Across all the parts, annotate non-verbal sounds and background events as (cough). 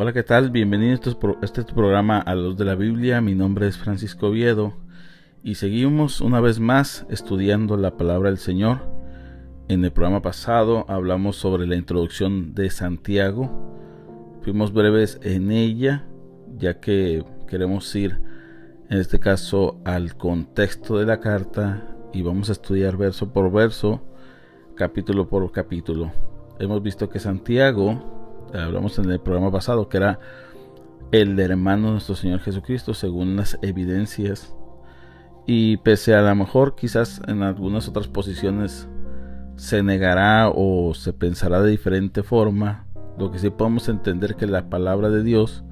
Hola, ¿qué tal? Bienvenidos a este programa a los de la Biblia. Mi nombre es Francisco Oviedo y seguimos una vez más estudiando la palabra del Señor. En el programa pasado hablamos sobre la introducción de Santiago. Fuimos breves en ella, ya que queremos ir, en este caso, al contexto de la carta y vamos a estudiar verso por verso, capítulo por capítulo. Hemos visto que Santiago hablamos en el programa pasado, que era el hermano de nuestro Señor Jesucristo, según las evidencias. Y pese a lo mejor quizás en algunas otras posiciones se negará o se pensará de diferente forma, lo que sí podemos entender que la palabra de Dios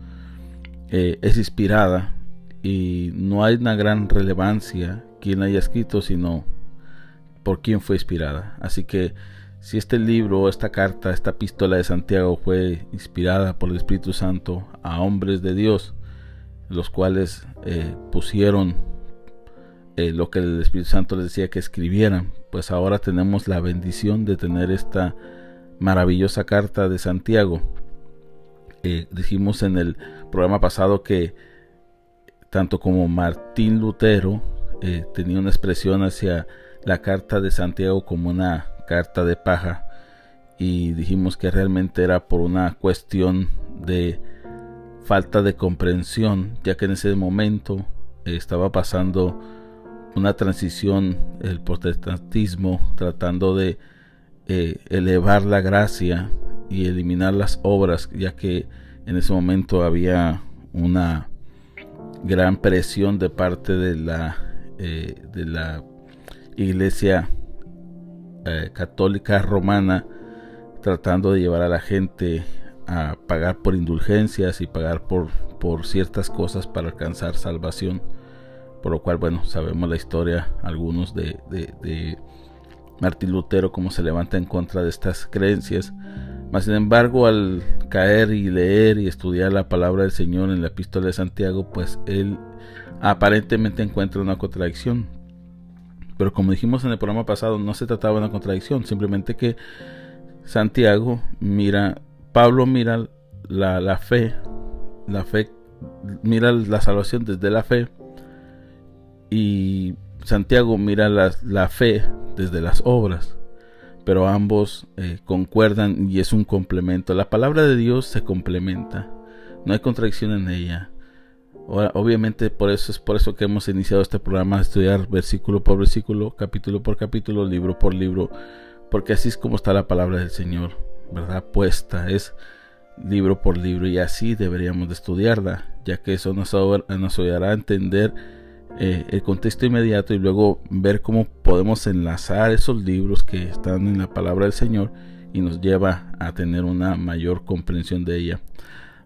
eh, es inspirada y no hay una gran relevancia quien haya escrito, sino por quién fue inspirada. Así que si este libro, esta carta, esta epístola de Santiago fue inspirada por el Espíritu Santo a hombres de Dios, los cuales eh, pusieron eh, lo que el Espíritu Santo les decía que escribieran, pues ahora tenemos la bendición de tener esta maravillosa carta de Santiago. Eh, dijimos en el programa pasado que tanto como Martín Lutero tenía una expresión hacia la carta de Santiago como una carta de paja y dijimos que realmente era por una cuestión de falta de comprensión, ya que en ese momento estaba pasando una transición, el protestantismo, tratando de eh, elevar la gracia y eliminar las obras, ya que en ese momento había una gran presión de parte de la, eh, de la iglesia eh, católica romana tratando de llevar a la gente a pagar por indulgencias y pagar por, por ciertas cosas para alcanzar salvación. Por lo cual, bueno, sabemos la historia, algunos de, de, Martín Lutero, cómo se levanta en contra de estas creencias. Mas, sin embargo, al caer y leer y estudiar la palabra del Señor en la epístola de Santiago, pues él aparentemente encuentra una contradicción. Pero como dijimos en el programa pasado, no se trataba de una contradicción, simplemente que Santiago mira, Pablo mira la, la fe, la fe, mira la salvación desde la fe y Santiago mira la, la fe desde las obras, pero ambos eh, concuerdan y es un complemento. La palabra de Dios se complementa, no hay contradicción en ella. Obviamente por eso es por eso que hemos iniciado este programa estudiar versículo por versículo, capítulo por capítulo, libro por libro, porque así es como está la palabra del Señor, ¿verdad? Puesta, es libro por libro y así deberíamos de estudiarla, ya que eso nos, ayudará a entender eh, el contexto inmediato y luego ver cómo podemos enlazar esos libros que están en la palabra del Señor y nos lleva a tener una mayor comprensión de ella.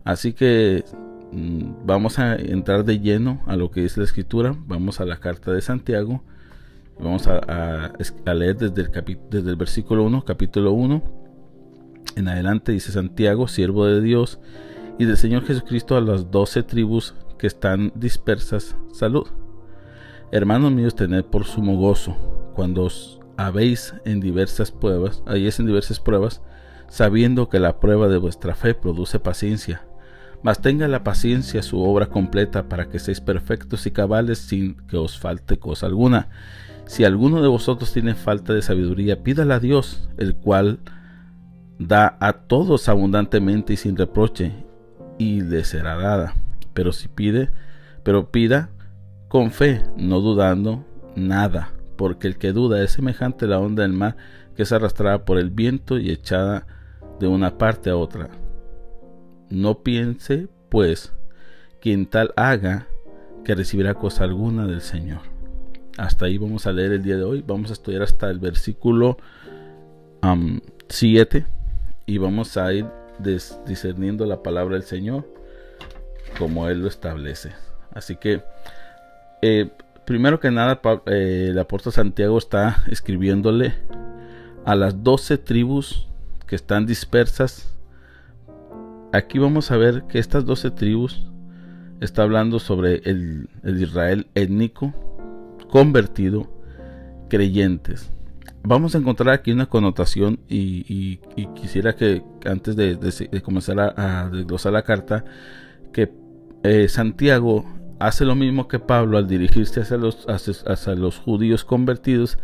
Así que vamos a entrar de lleno a lo que es la escritura. Vamos a la carta de Santiago. Vamos a, leer desde el, versículo 1, capítulo 1. En adelante dice Santiago, siervo de Dios y del Señor Jesucristo a las doce tribus que están dispersas, salud. Hermanos míos, tened por sumo gozo cuando os habéis en diversas pruebas, en diversas pruebas, sabiendo que la prueba de vuestra fe produce paciencia mas tenga la paciencia su obra completa para que seáis perfectos y cabales sin que os falte cosa alguna. Si alguno de vosotros tiene falta de sabiduría, pídala a Dios, el cual da a todos abundantemente y sin reproche, y le será dada. Pero si pide, pero pida con fe, no dudando nada, porque el que duda es semejante a la onda del mar que es arrastrada por el viento y echada de una parte a otra. No piense, pues, quien tal haga, que recibirá cosa alguna del Señor. Hasta ahí vamos a leer el día de hoy. Vamos a estudiar hasta el versículo 7 y vamos a ir discerniendo la palabra del Señor como Él lo establece. Así que, eh, primero que nada, eh, el apóstol Santiago está escribiéndole a las doce tribus que están dispersas aquí vamos a ver que estas doce tribus está hablando sobre el, Israel étnico, convertido, creyentes. vamos a encontrar aquí una connotación y, quisiera que antes de, comenzar a, desglosar la carta, que eh, Santiago hace lo mismo que Pablo al dirigirse hacia los, hacia los judíos convertidos,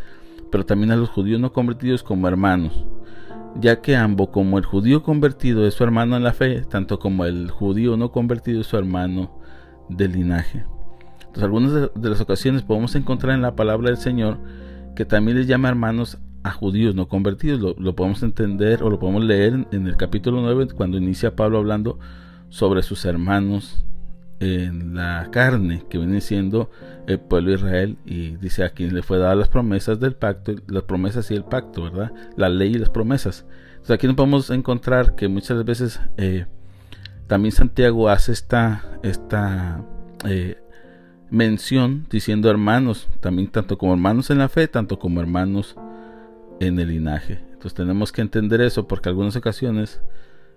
pero también a los judíos no convertidos como hermanos ya que ambos, como el judío convertido es su hermano en la fe, tanto como el judío no convertido es su hermano de linaje. Entonces, algunas de, las ocasiones podemos encontrar en la palabra del Señor que también les llama hermanos a judíos no convertidos. Lo, podemos entender o lo podemos leer en, el capítulo 9 cuando inicia Pablo hablando sobre sus hermanos en la carne, que viene siendo el pueblo de Israel, y dice a quien le fue dada las promesas del pacto, las promesas y el pacto, ¿verdad? La ley y las promesas. Entonces aquí nos podemos encontrar que muchas veces eh, también Santiago hace esta, esta eh, mención diciendo hermanos, también tanto como hermanos en la fe, tanto como hermanos en el linaje. Entonces tenemos que entender eso porque algunas ocasiones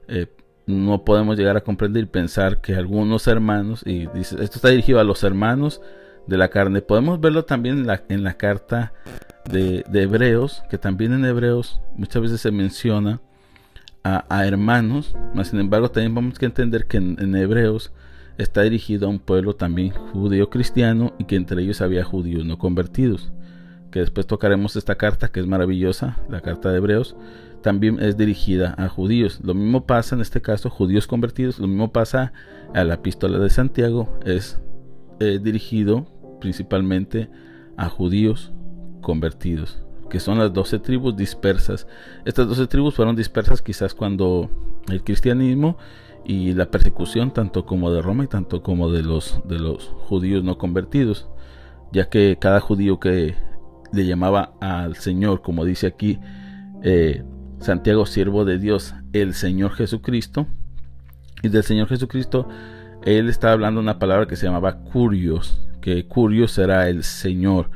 eh, no podemos llegar a comprender y pensar que algunos hermanos, y dice, esto está dirigido a los hermanos de la carne, podemos verlo también en la, en carta de, Hebreos, que también en Hebreos muchas veces se menciona a, hermanos, mas sin embargo también vamos que entender que en, Hebreos está dirigido a un pueblo también judío cristiano y que entre ellos había judíos no convertidos que después tocaremos esta carta que es maravillosa, la carta de Hebreos, también es dirigida a judíos. Lo mismo pasa en este caso, judíos convertidos, lo mismo pasa a la epístola de Santiago, es eh, dirigido principalmente a judíos convertidos, que son las doce tribus dispersas. Estas doce tribus fueron dispersas quizás cuando el cristianismo y la persecución tanto como de Roma y tanto como de los de los judíos no convertidos, ya que cada judío que le llamaba al Señor, como dice aquí eh, Santiago, siervo de Dios, el Señor Jesucristo. Y del Señor Jesucristo, él está hablando una palabra que se llamaba curios, que curios era el Señor.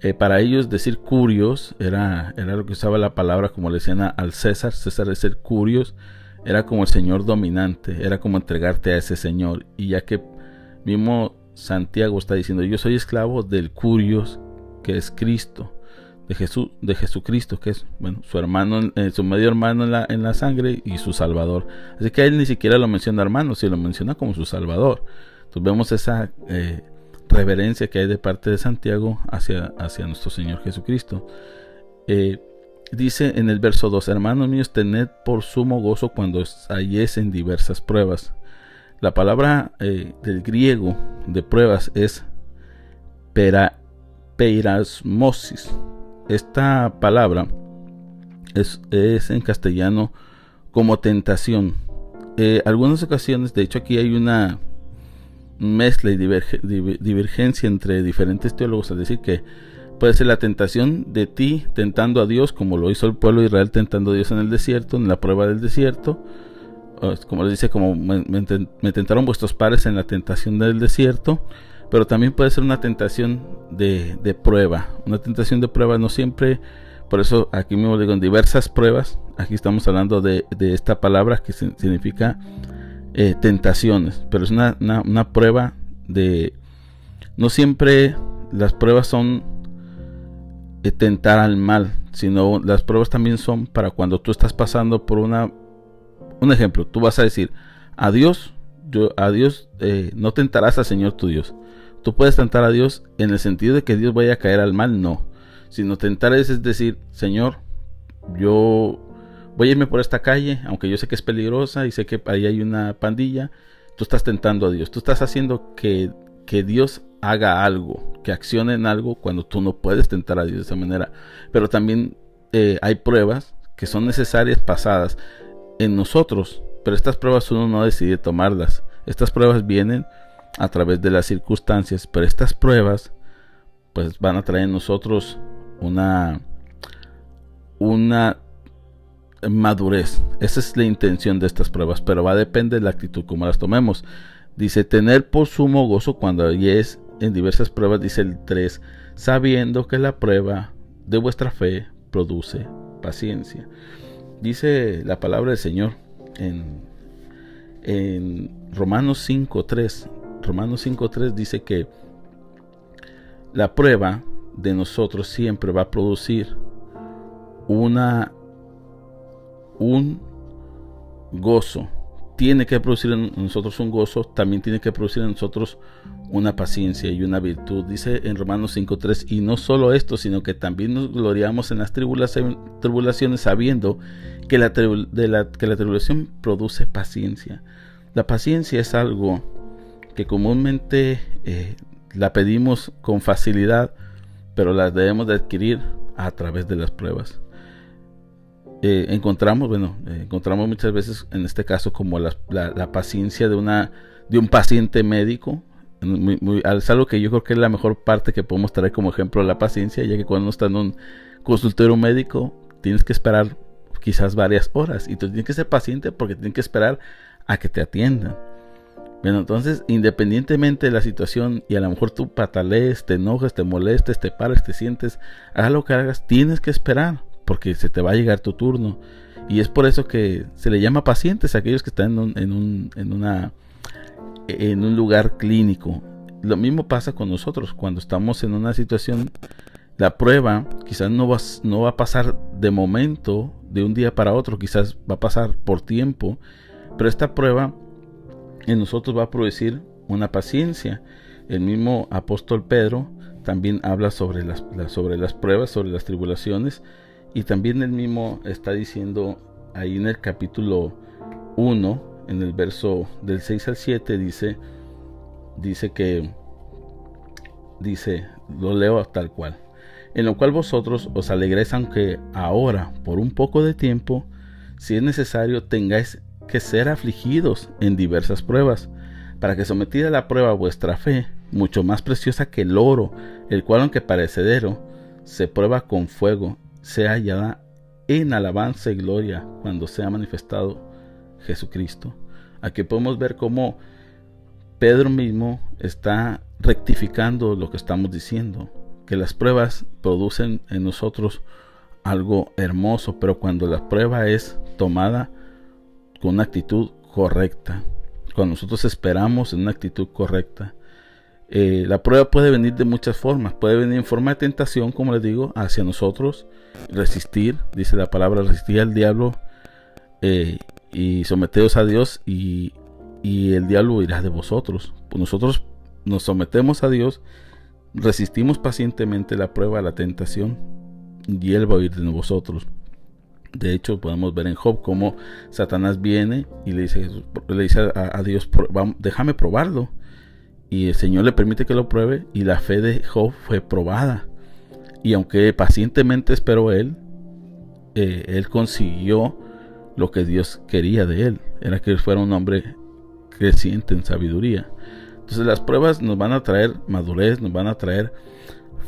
Eh, para ellos decir curios era, era lo que usaba la palabra como le decían al César, César de ser curios, era como el Señor dominante, era como entregarte a ese Señor. Y ya que mismo Santiago está diciendo, yo soy esclavo del curios, que es Cristo, de Jesús, de Jesucristo, que es bueno, su hermano, eh, su medio hermano en la, en la sangre y su Salvador. Así que él ni siquiera lo menciona hermano, sino lo menciona como su Salvador. Entonces vemos esa eh, reverencia que hay de parte de Santiago hacia, hacia nuestro Señor Jesucristo. Eh, dice en el verso 2, hermanos míos, tened por sumo gozo cuando halléis en diversas pruebas. La palabra del griego de pruebas es pera, peirasmosis. Esta palabra es, en castellano como tentación. Eh, algunas ocasiones, de hecho aquí hay una mezcla y divergencia entre diferentes teólogos, es decir, que puede ser la tentación de ti tentando a Dios, como lo hizo el pueblo de Israel tentando a Dios en el desierto, en la prueba del desierto, como les dice, como me tentaron vuestros padres en la tentación del desierto, pero también puede ser una tentación de, prueba. Una tentación de prueba no siempre, por eso aquí mismo digo en diversas pruebas, aquí estamos hablando de, esta palabra que significa eh, tentaciones, pero es una, prueba de... No siempre las pruebas son de tentar al mal, sino las pruebas también son para cuando tú estás pasando por una... Un ejemplo, tú vas a decir, a Dios, yo, a Dios eh, no tentarás al Señor tu Dios. Tú puedes tentar a Dios en el sentido de que Dios vaya a caer al mal, no. Sino tentar es, decir, Señor, yo voy a irme por esta calle, aunque yo sé que es peligrosa y sé que ahí hay una pandilla. Tú estás tentando a Dios. Tú estás haciendo que, que Dios haga algo, que accione en algo cuando tú no puedes tentar a Dios de esa manera. Pero también eh, hay pruebas que son necesarias pasadas en nosotros, pero estas pruebas uno no decide tomarlas. Estas pruebas vienen a través de las circunstancias, pero estas pruebas pues van a traer en nosotros una una madurez. Esa es la intención de estas pruebas, pero va a depender de la actitud como las tomemos. Dice tener por sumo gozo cuando es en diversas pruebas, dice el 3, sabiendo que la prueba de vuestra fe produce paciencia. Dice la palabra del Señor en, en Romanos 5.3 Romanos 5.3 dice que la prueba de nosotros siempre va a producir una un gozo. Tiene que producir en nosotros un gozo, también tiene que producir en nosotros una paciencia y una virtud. Dice en Romanos 5.3, y no solo esto, sino que también nos gloriamos en las tribulaciones sabiendo que la, que la tribulación produce paciencia. La paciencia es algo que comúnmente eh, la pedimos con facilidad, pero la debemos de adquirir a través de las pruebas. Eh, encontramos, bueno, eh, encontramos muchas veces en este caso como la, paciencia de, una, un paciente médico. es algo que yo creo que es la mejor parte que podemos traer como ejemplo la paciencia, ya que cuando uno está en un consultorio médico tienes que esperar quizás varias horas y tú tienes que ser paciente porque tienes que esperar a que te atiendan. Bueno, entonces, independientemente de la situación, y a lo mejor tú patalees, te enojes, te molestes, te pares, te sientes, hagas lo que hagas, tienes que esperar porque se te va a llegar tu turno. Y es por eso que se le llama pacientes a aquellos que están en un, en un, en una, en un lugar clínico. Lo mismo pasa con nosotros cuando estamos en una situación. La prueba quizás no va, no va a pasar de momento, de un día para otro, quizás va a pasar por tiempo, pero esta prueba en nosotros va a producir una paciencia. El mismo apóstol Pedro también habla sobre las, sobre las pruebas, sobre las tribulaciones, y también el mismo está diciendo ahí en el capítulo 1, en el verso del 6 al 7, dice, dice que, dice, lo leo tal cual, en lo cual vosotros os alegréis aunque ahora, por un poco de tiempo, si es necesario, tengáis que ser afligidos en diversas pruebas, para que sometida a la prueba vuestra fe, mucho más preciosa que el oro, el cual aunque parecedero, se prueba con fuego, sea hallada en alabanza y gloria cuando sea manifestado Jesucristo. Aquí podemos ver cómo Pedro mismo está rectificando lo que estamos diciendo, que las pruebas producen en nosotros algo hermoso, pero cuando la prueba es tomada con una actitud correcta, cuando nosotros esperamos en una actitud correcta, eh, la prueba puede venir de muchas formas. Puede venir en forma de tentación, como les digo, hacia nosotros. Resistir, dice la palabra, resistir al diablo eh, y someteos a Dios y, el diablo irá de vosotros. Pues nosotros nos sometemos a Dios, resistimos pacientemente la prueba, la tentación y Él va a ir de nosotros. De hecho, podemos ver en Job cómo Satanás viene y le dice, le dice a, Dios, déjame probarlo y el Señor le permite que lo pruebe y la fe de Job fue probada. Y aunque pacientemente esperó él, eh, él consiguió lo que Dios quería de él. Era que fuera un hombre creciente en sabiduría. Entonces las pruebas nos van a traer madurez, nos van a traer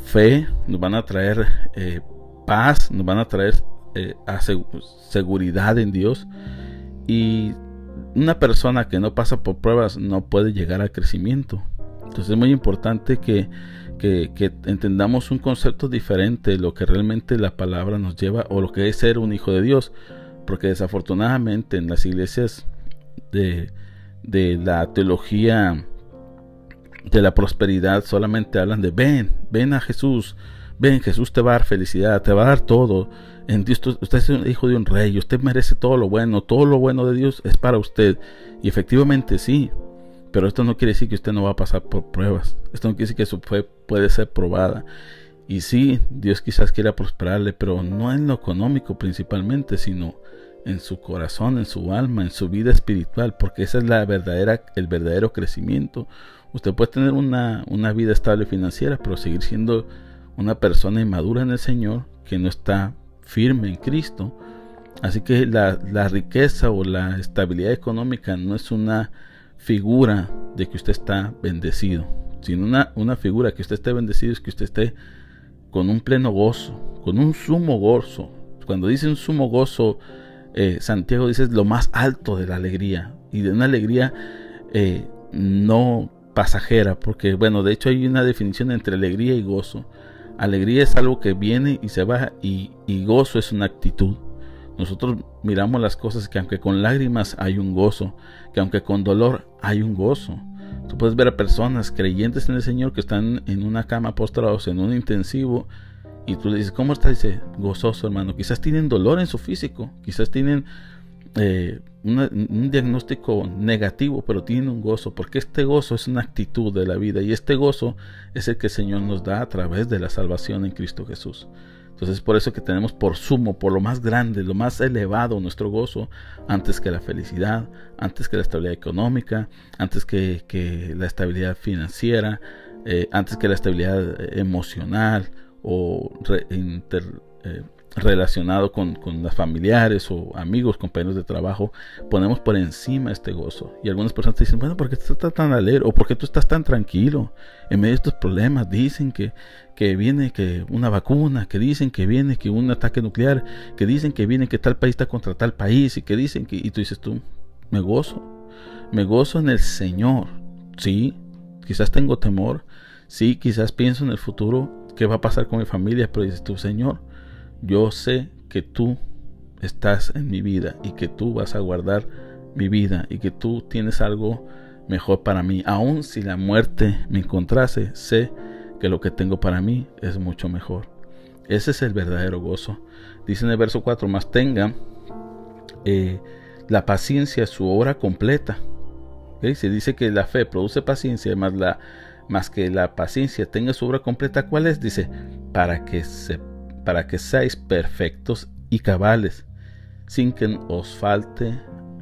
fe, nos van a traer eh, paz, nos van a traer eh, seguridad en Dios. Y una persona que no pasa por pruebas no puede llegar al crecimiento. Entonces es muy importante que, entendamos un concepto diferente de lo que realmente la palabra nos lleva o lo que es ser un hijo de Dios. Porque desafortunadamente en las iglesias de, de la teología de la prosperidad solamente hablan de ven, ven a Jesús, ven, Jesús te va a dar felicidad, te va a dar todo. En Dios, usted es un hijo de un rey, usted merece todo lo bueno, todo lo bueno de Dios es para usted. Y efectivamente sí, pero esto no quiere decir que usted no va a pasar por pruebas. Esto no quiere decir que su fe puede ser probada. Y sí, Dios quizás quiera prosperarle, pero no en lo económico principalmente, sino en su corazón, en su alma, en su vida espiritual, porque esa es la verdadera, el verdadero crecimiento. Usted puede tener una, una vida estable financiera, pero seguir siendo una persona inmadura en el Señor que no está firme en Cristo. Así que la, riqueza o la estabilidad económica no es una figura de que usted está bendecido, sino una, una figura que usted esté bendecido es que usted esté con un pleno gozo, con un sumo gozo. Cuando dice un sumo gozo, eh, Santiago dice lo más alto de la alegría y de una alegría eh, no pasajera, porque bueno, de hecho hay una definición entre alegría y gozo. Alegría es algo que viene y se va y, gozo es una actitud. Nosotros miramos las cosas que aunque con lágrimas hay un gozo, que aunque con dolor hay un gozo. Tú puedes ver a personas creyentes en el Señor que están en una cama postrados en un intensivo Y tú le dices, ¿cómo está? Dice, gozoso, hermano. Quizás tienen dolor en su físico, quizás tienen eh, un diagnóstico negativo, pero tienen un gozo, porque este gozo es una actitud de la vida y este gozo es el que el Señor nos da a través de la salvación en Cristo Jesús. Entonces por eso que tenemos por sumo, por lo más grande, lo más elevado nuestro gozo, antes que la felicidad, antes que la estabilidad económica, antes que, la estabilidad financiera, eh, antes que la estabilidad eh, emocional o eh, relacionado con, con las familiares o amigos, compañeros de trabajo, ponemos por encima este gozo. Y algunas personas te dicen, bueno, ¿por qué tú estás tan alegre? ¿O por qué tú estás tan tranquilo en medio de estos problemas? Dicen que, que viene que una vacuna, que dicen que viene que un ataque nuclear, que dicen que viene que tal país está contra tal país y que dicen que... Y tú dices tú, me gozo, me gozo en el Señor. Sí, quizás tengo temor, sí, quizás pienso en el futuro, qué va a pasar con mi familia, pero dices tú, Señor, yo sé que tú estás en mi vida y que tú vas a guardar mi vida y que tú tienes algo mejor para mí. Aun si la muerte me encontrase, sé que lo que tengo para mí es mucho mejor. Ese es el verdadero gozo. Dice en el verso 4, más tenga eh, la paciencia su obra completa. Se dice que la fe produce paciencia, más la más que la paciencia tenga su obra completa, ¿cuál es? Dice, para que, se, para que seáis perfectos y cabales, sin que os falte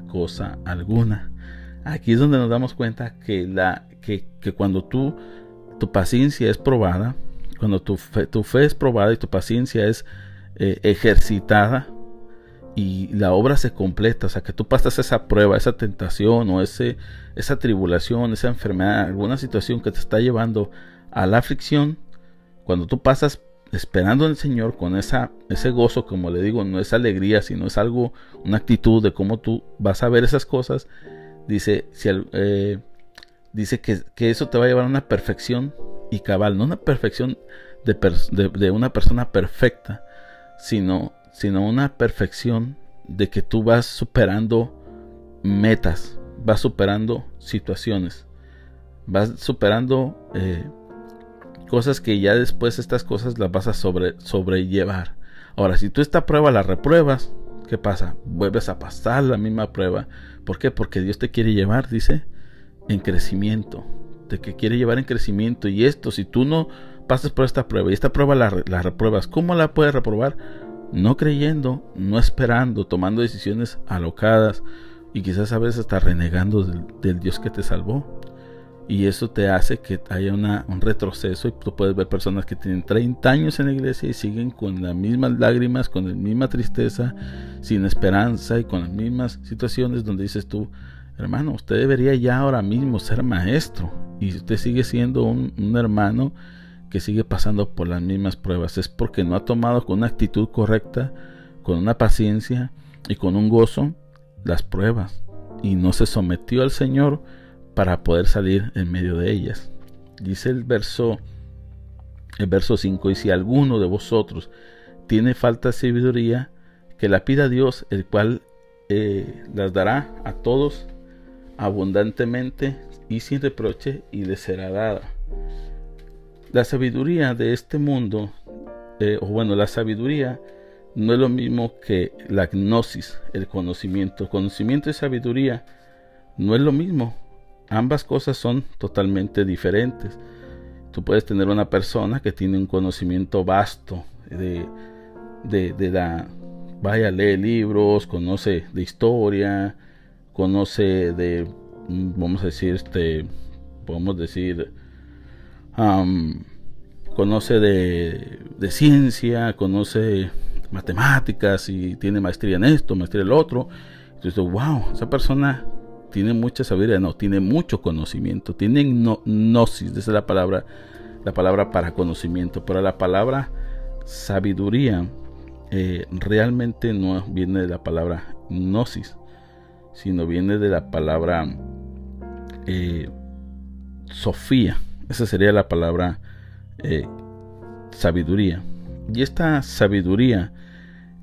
cosa alguna. Aquí es donde nos damos cuenta que, la, que, que cuando tú, tu paciencia es probada, cuando tu fe, tu fe es probada y tu paciencia es eh, ejercitada, y la obra se completa, o sea, que tú pasas esa prueba, esa tentación o ese, esa tribulación, esa enfermedad, alguna situación que te está llevando a la aflicción, cuando tú pasas esperando en el Señor con esa, ese gozo, como le digo, no es alegría, sino es algo, una actitud de cómo tú vas a ver esas cosas, dice, si eh, dice que, que, eso te va a llevar a una perfección y cabal, no una perfección de, de, una persona perfecta, sino sino una perfección de que tú vas superando metas, vas superando situaciones, vas superando eh, cosas que ya después estas cosas las vas a sobre, sobrellevar. Ahora, si tú esta prueba la repruebas, ¿qué pasa? Vuelves a pasar la misma prueba. ¿Por qué? Porque Dios te quiere llevar, dice, en crecimiento. Te que quiere llevar en crecimiento. Y esto, si tú no pasas por esta prueba y esta prueba la, la repruebas, ¿cómo la puedes reprobar? no creyendo, no esperando, tomando decisiones alocadas y quizás a veces hasta renegando del, Dios que te salvó. Y eso te hace que haya un retroceso y tú puedes ver personas que tienen 30 años en la iglesia y siguen con las mismas lágrimas, con la misma tristeza, sin esperanza y con las mismas situaciones donde dices tú, hermano, usted debería ya ahora mismo ser maestro y usted sigue siendo un, un hermano que sigue pasando por las mismas pruebas es porque no ha tomado con una actitud correcta, con una paciencia y con un gozo las pruebas y no se sometió al Señor para poder salir en medio de ellas. Dice el verso el verso 5 y si alguno de vosotros tiene falta de sabiduría, que la pida a Dios, el cual eh, las dará a todos abundantemente y sin reproche y le será dada. La sabiduría de este mundo, eh, o bueno, la sabiduría no es lo mismo que la gnosis, el conocimiento. Conocimiento y sabiduría no es lo mismo. Ambas cosas son totalmente diferentes. Tú puedes tener una persona que tiene un conocimiento vasto de, de, la... Vaya, lee libros, conoce de historia, conoce de, mm, vamos a decir, este, podemos decir, conoce de, ciencia, conoce matemáticas y tiene maestría en esto, maestría en lo otro. Entonces, wow, esa persona tiene mucha sabiduría, no, tiene mucho conocimiento, tiene gnosis, esa es la palabra, la palabra para conocimiento, pero la palabra sabiduría eh, realmente no viene de la palabra gnosis, sino viene de la palabra eh, Sofía. Esa sería la palabra eh, sabiduría. Y esta sabiduría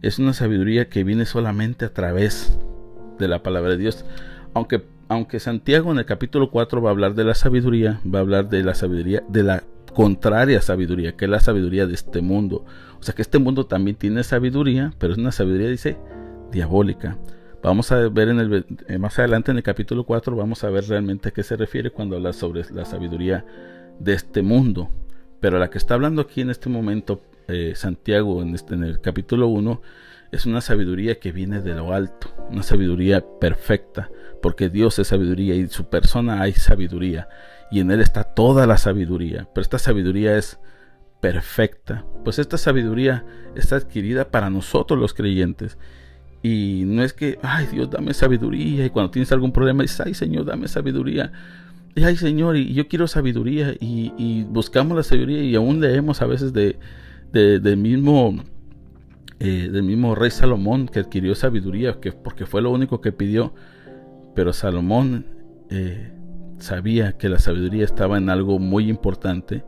es una sabiduría que viene solamente a través de la palabra de Dios. Aunque, aunque Santiago en el capítulo 4 va a hablar de la sabiduría, va a hablar de la sabiduría, de la contraria sabiduría, que es la sabiduría de este mundo. O sea que este mundo también tiene sabiduría, pero es una sabiduría, dice, diabólica. Vamos a ver en el, eh, más adelante en el capítulo 4, vamos a ver realmente a qué se refiere cuando habla sobre la sabiduría de este mundo. Pero la que está hablando aquí en este momento eh, Santiago en, este, en el capítulo 1 es una sabiduría que viene de lo alto, una sabiduría perfecta, porque Dios es sabiduría y en su persona hay sabiduría y en Él está toda la sabiduría, pero esta sabiduría es perfecta, pues esta sabiduría está adquirida para nosotros los creyentes. Y no es que, ay Dios, dame sabiduría. Y cuando tienes algún problema, dices, ay Señor, dame sabiduría. Y ay Señor, y yo quiero sabiduría. Y, buscamos la sabiduría y aún leemos a veces de, del mismo eh, del mismo rey Salomón que adquirió sabiduría, que, porque fue lo único que pidió. Pero Salomón eh, sabía que la sabiduría estaba en algo muy importante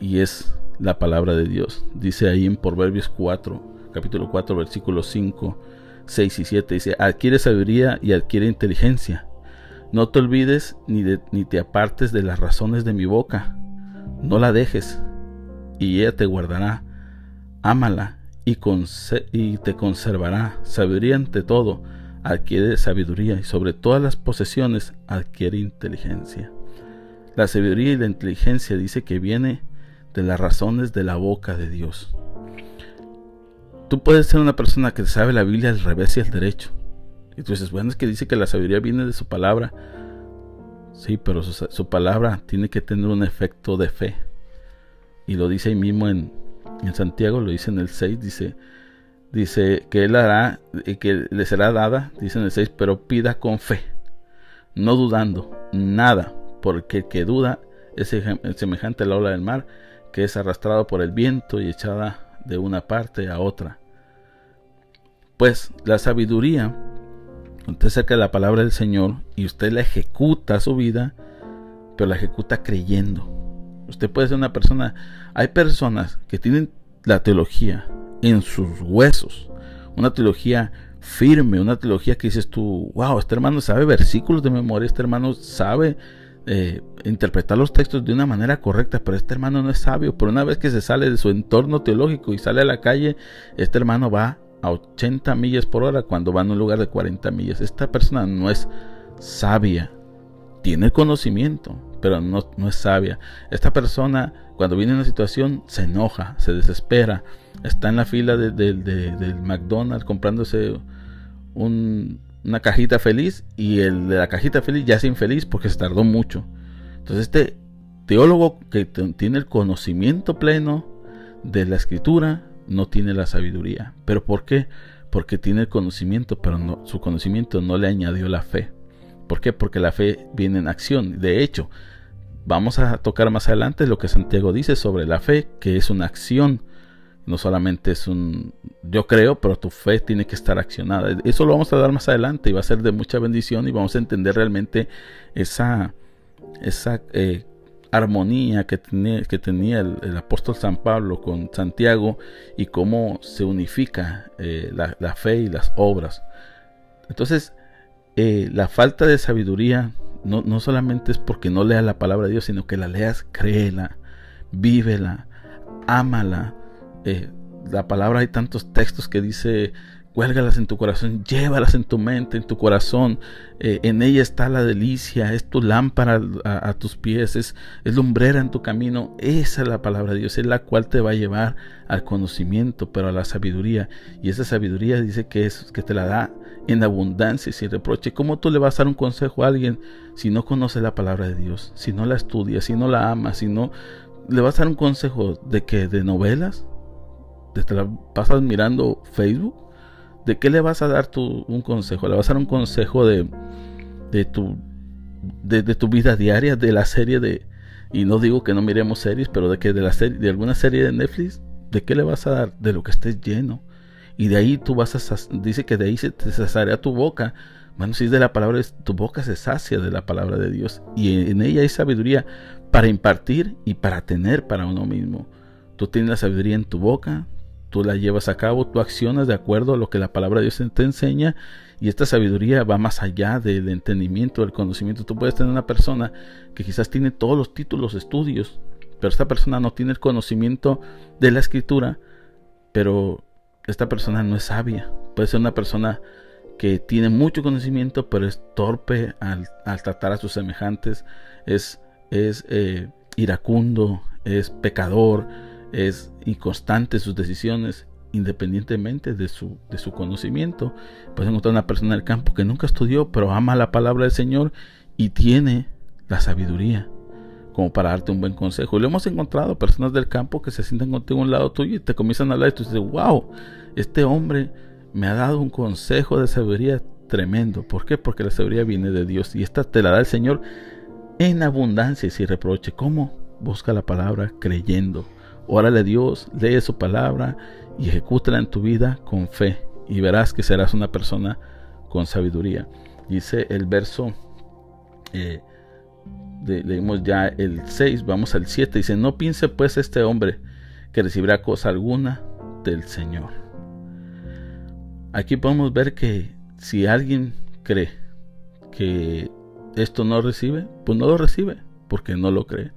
y es la palabra de Dios. Dice ahí en Proverbios 4, capítulo 4, versículos 5, 6 y 7, dice, adquiere sabiduría y adquiere inteligencia. No te olvides ni, ni te apartes de las razones de mi boca. No la dejes y ella te guardará. Ámala y, te conservará. Sabiduría ante todo adquiere sabiduría y sobre todas las posesiones adquiere inteligencia. La sabiduría y la inteligencia dice que viene de las razones de la boca de Dios. Tú puedes ser una persona que sabe la Biblia al revés y al derecho. Y tú dices, bueno, es que dice que la sabiduría viene de su palabra. Sí, pero su, palabra tiene que tener un efecto de fe. Y lo dice ahí mismo en, Santiago, lo dice en el 6, dice, dice que él hará, y que le será dada, dice en el 6, pero pida con fe, no dudando nada, porque el que duda es semejante a la ola del mar, que es arrastrado por el viento y echada de una parte a otra. Pues la sabiduría, usted de la palabra del Señor y usted la ejecuta su vida, pero la ejecuta creyendo. Usted puede ser una persona, hay personas que tienen la teología, en sus huesos. Una teología firme, una teología que dices tú, wow, este hermano sabe versículos de memoria, este hermano sabe eh, interpretar los textos de una manera correcta, pero este hermano no es sabio. Pero una vez que se sale de su entorno teológico y sale a la calle, este hermano va a 80 millas por hora cuando va en un lugar de 40 millas. Esta persona no es sabia, tiene conocimiento, pero no, no es sabia. Esta persona cuando viene una situación se enoja, se desespera, está en la fila de, del McDonald's comprándose una cajita feliz y el de la cajita feliz ya es infeliz porque se tardó mucho. Entonces este teólogo que tiene el conocimiento pleno de la escritura no tiene la sabiduría. ¿Pero por qué? Porque tiene el conocimiento, pero su conocimiento no le añadió la fe. ¿Por qué? Porque la fe viene en acción. De hecho, vamos a tocar más adelante lo que Santiago dice sobre la fe, que es una acción no solamente es un yo creo, pero tu fe tiene que estar accionada. Eso lo vamos a dar más adelante y va a ser de mucha bendición y vamos a entender realmente esa, esa eh, armonía que tenía, que tenía el, apóstol San Pablo con Santiago y cómo se unifica eh, la, fe y las obras. Entonces, eh, la falta de sabiduría no, no solamente es porque no leas la palabra de Dios, sino que la leas, créela, vívela, ámala, eh, la palabra hay tantos textos que dice, cuélgalas en tu corazón, llévalas en tu mente, en tu corazón, eh, en ella está la delicia, es tu lámpara a, tus pies, es, es, lumbrera en tu camino, esa es la palabra de Dios, es la cual te va a llevar al conocimiento, pero a la sabiduría, y esa sabiduría dice que, es, que te la da en abundancia y sin reproche. ¿Cómo tú le vas a dar un consejo a alguien si no conoce la palabra de Dios, si no la estudia, si no la ama, si no... ¿Le vas a dar un consejo de que de novelas? te la pasas mirando Facebook, ¿de qué le vas a dar tu, un consejo? ¿Le vas a dar un consejo de, de, tu, tu vida diaria, de la serie de... Y no digo que no miremos series, pero de que de la serie, de alguna serie de Netflix, ¿de qué le vas a dar? De lo que estés lleno. Y de ahí tú vas a, dice que de ahí se te saciará tu boca. Bueno, si es de la palabra, tu boca se sacia de la palabra de Dios. Y en ella hay sabiduría para impartir y para tener para uno mismo. Tú tienes la sabiduría en tu boca, tú la llevas a cabo, tú accionas de acuerdo a lo que la palabra de Dios te enseña y esta sabiduría va más allá del entendimiento, del conocimiento. Tú puedes tener una persona que quizás tiene todos los títulos, estudios, pero esta persona no tiene el conocimiento de la escritura, pero esta persona no es sabia. Puede ser una persona que tiene mucho conocimiento, pero es torpe al, tratar a sus semejantes, es, es eh, iracundo, es pecador, es inconstante sus decisiones, independientemente de su, de su conocimiento. Puedes encontrar una persona del campo que nunca estudió, pero ama la palabra del Señor y tiene la sabiduría como para darte un buen consejo. Y lo hemos encontrado personas del campo que se sientan contigo a un lado tuyo y te comienzan a hablar y tú dices, wow, este hombre me ha dado un consejo de sabiduría tremendo. ¿Por qué? Porque la sabiduría viene de Dios y esta te la da el Señor en abundancia y sin reproche. ¿Cómo? Busca la palabra creyendo. Órale a Dios, lee su palabra y ejecútala en tu vida con fe y verás que serás una persona con sabiduría. Dice el verso, eh, leímos ya el 6, vamos al 7, dice, no piense pues este hombre que recibirá cosa alguna del Señor. Aquí podemos ver que si alguien cree que esto no recibe, pues no lo recibe, porque no lo cree.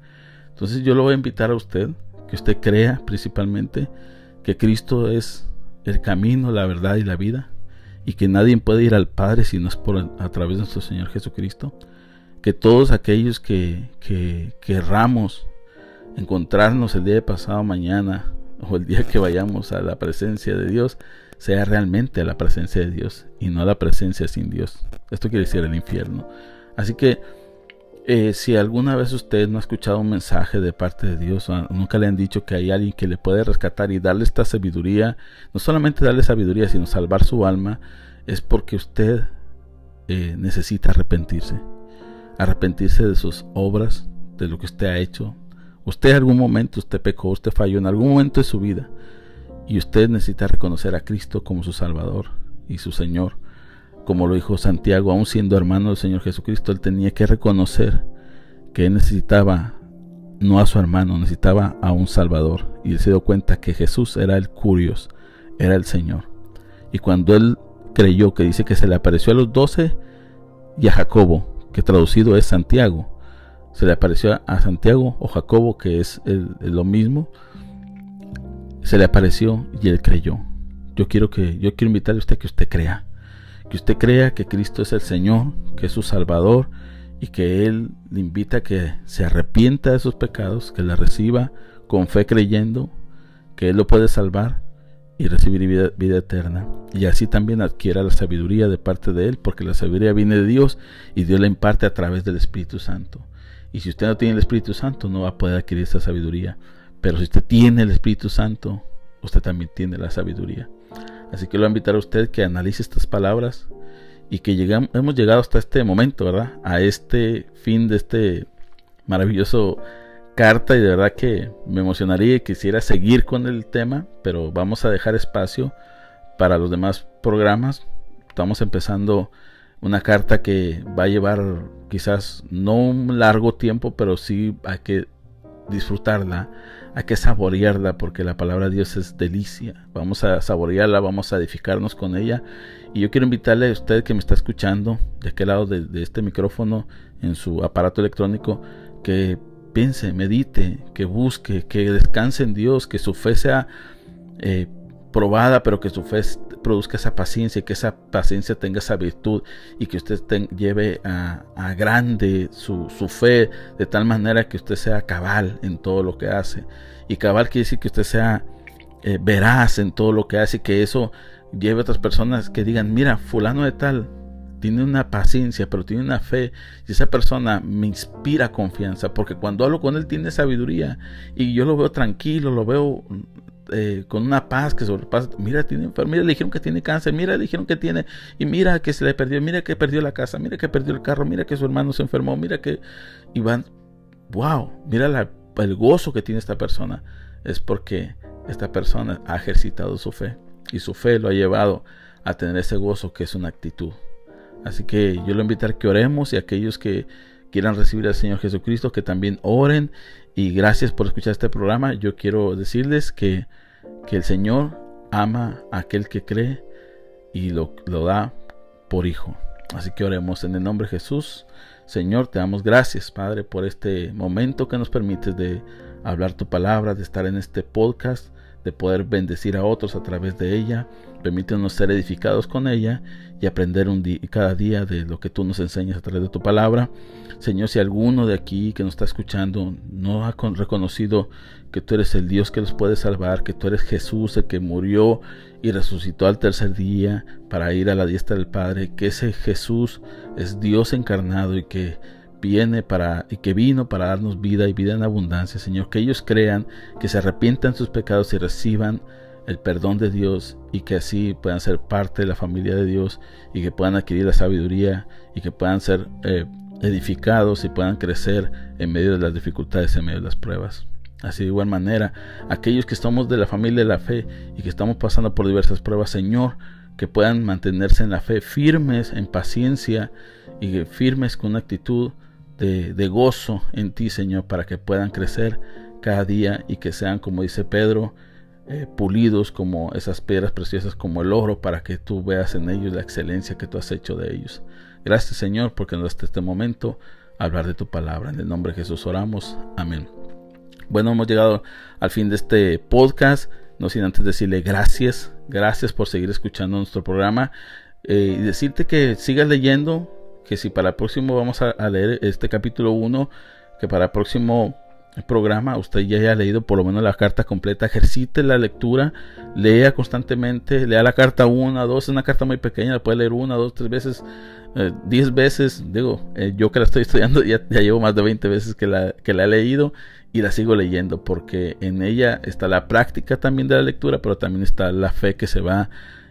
Entonces yo lo voy a invitar a usted, que usted crea principalmente que Cristo es el camino, la verdad y la vida, y que nadie puede ir al Padre si no es por a través de nuestro Señor Jesucristo. Que todos aquellos que, que querramos encontrarnos el día de pasado mañana o el día que vayamos a la presencia de Dios, sea realmente la presencia de Dios y no la presencia sin Dios. Esto quiere decir el infierno. Así que eh, si alguna vez usted no ha escuchado un mensaje de parte de Dios, nunca le han dicho que hay alguien que le puede rescatar y darle esta sabiduría, no solamente darle sabiduría, sino salvar su alma, es porque usted eh, necesita arrepentirse. Arrepentirse de sus obras, de lo que usted ha hecho. Usted en algún momento, usted pecó, usted falló en algún momento de su vida. Y usted necesita reconocer a Cristo como su Salvador y su Señor como lo dijo Santiago, aún siendo hermano del Señor Jesucristo, él tenía que reconocer que él necesitaba no a su hermano, necesitaba a un Salvador. Y él se dio cuenta que Jesús era el Curios, era el Señor. Y cuando él creyó que dice que se le apareció a los doce y a Jacobo, que traducido es Santiago, se le apareció a Santiago o Jacobo, que es lo mismo, se le apareció y él creyó. Yo quiero que yo quiero invitarle a usted que usted crea que usted crea que Cristo es el Señor, que es su Salvador y que Él le invita a que se arrepienta de sus pecados, que la reciba con fe creyendo que Él lo puede salvar y recibir vida, vida, eterna. Y así también adquiera la sabiduría de parte de Él, porque la sabiduría viene de Dios y Dios la imparte a través del Espíritu Santo. Y si usted no tiene el Espíritu Santo, no va a poder adquirir esa sabiduría. Pero si usted tiene el Espíritu Santo, usted también tiene la sabiduría. Así que lo voy a invitar a usted que analice estas palabras y que llegamos, hemos llegado hasta este momento, ¿verdad? A este fin de este maravilloso carta y de verdad que me emocionaría y quisiera seguir con el tema, pero vamos a dejar espacio para los demás programas. Estamos empezando una carta que va a llevar quizás no un largo tiempo, pero sí hay que disfrutarla hay que saborearla porque la palabra de Dios es delicia. Vamos a saborearla, vamos a edificarnos con ella. Y yo quiero invitarle a usted que me está escuchando de aquel lado de, este micrófono en su aparato electrónico que piense, medite, que busque, que descanse en Dios, que su fe sea eh, probada, pero que su fe produzca esa paciencia y que esa paciencia tenga esa virtud y que usted lleve a, grande su, fe de tal manera que usted sea cabal en todo lo que hace. Y cabal quiere decir que usted sea eh, veraz en todo lo que hace y que eso lleve a otras personas que digan, mira, fulano de tal tiene una paciencia, pero tiene una fe, y esa persona me inspira confianza, porque cuando hablo con él tiene sabiduría, y yo lo veo tranquilo, lo veo eh, con una paz que sobrepasa. Mira, tiene mira, le dijeron que tiene cáncer, mira, le dijeron que tiene, y mira que se le perdió, mira que perdió la casa, mira que perdió el carro, mira que su hermano se enfermó, mira que. Y van, wow, mira el gozo que tiene esta persona. Es porque esta persona ha ejercitado su fe, y su fe lo ha llevado a tener ese gozo que es una actitud. Así que yo lo invito a que oremos y aquellos que quieran recibir al Señor Jesucristo, que también oren. Y gracias por escuchar este programa. Yo quiero decirles que, que el Señor ama a aquel que cree y lo, lo da por hijo. Así que oremos en el nombre de Jesús. Señor, te damos gracias, Padre, por este momento que nos permites de hablar tu palabra, de estar en este podcast, de poder bendecir a otros a través de ella. Permítenos ser edificados con ella y aprender un día, cada día de lo que tú nos enseñas a través de tu palabra. Señor, si alguno de aquí que nos está escuchando no ha reconocido que tú eres el Dios que los puede salvar, que tú eres Jesús el que murió y resucitó al tercer día para ir a la diestra del Padre, que ese Jesús es Dios encarnado y que viene para y que vino para darnos vida y vida en abundancia, Señor, que ellos crean, que se arrepientan sus pecados y reciban el perdón de Dios y que así puedan ser parte de la familia de Dios y que puedan adquirir la sabiduría y que puedan ser eh, edificados y puedan crecer en medio de las dificultades, en medio de las pruebas. Así de igual manera, aquellos que estamos de la familia de la fe y que estamos pasando por diversas pruebas, Señor, que puedan mantenerse en la fe firmes, en paciencia y firmes con una actitud de, gozo en ti, Señor, para que puedan crecer cada día y que sean, como dice Pedro, eh, pulidos como esas piedras preciosas, como el oro, para que tú veas en ellos la excelencia que tú has hecho de ellos. Gracias, Señor, porque nos da este momento hablar de tu palabra. En el nombre de Jesús oramos. Amén. Bueno, hemos llegado al fin de este podcast. No sin antes decirle gracias, gracias por seguir escuchando nuestro programa eh, y decirte que sigas leyendo, que si para el próximo vamos a, leer este capítulo 1, que para el próximo programa usted ya haya leído por lo menos la carta completa, ejercite la lectura, lea constantemente, lea la carta una, dos, es una carta muy pequeña, la puede leer una, dos, tres veces, eh, diez veces, digo, eh, yo que la estoy (laughs) estudiando ya, llevo más de 20 veces que la, que la he leído y la sigo leyendo porque en ella está la práctica también de la lectura, pero también está la fe que se va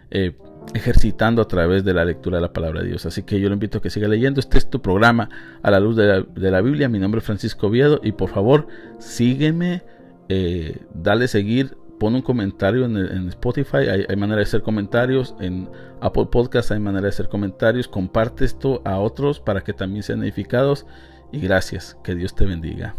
eh, ejercitando a través de la lectura de la palabra de Dios. Así que yo lo invito a que siga leyendo. Este es tu programa a la luz de la, Biblia. Mi nombre es Francisco Viedo y por favor sígueme, eh, dale seguir, pon un comentario en, Spotify. Hay, hay, manera de hacer comentarios. En Apple Podcast hay manera de hacer comentarios. Comparte esto a otros para que también sean edificados. Y gracias. Que Dios te bendiga.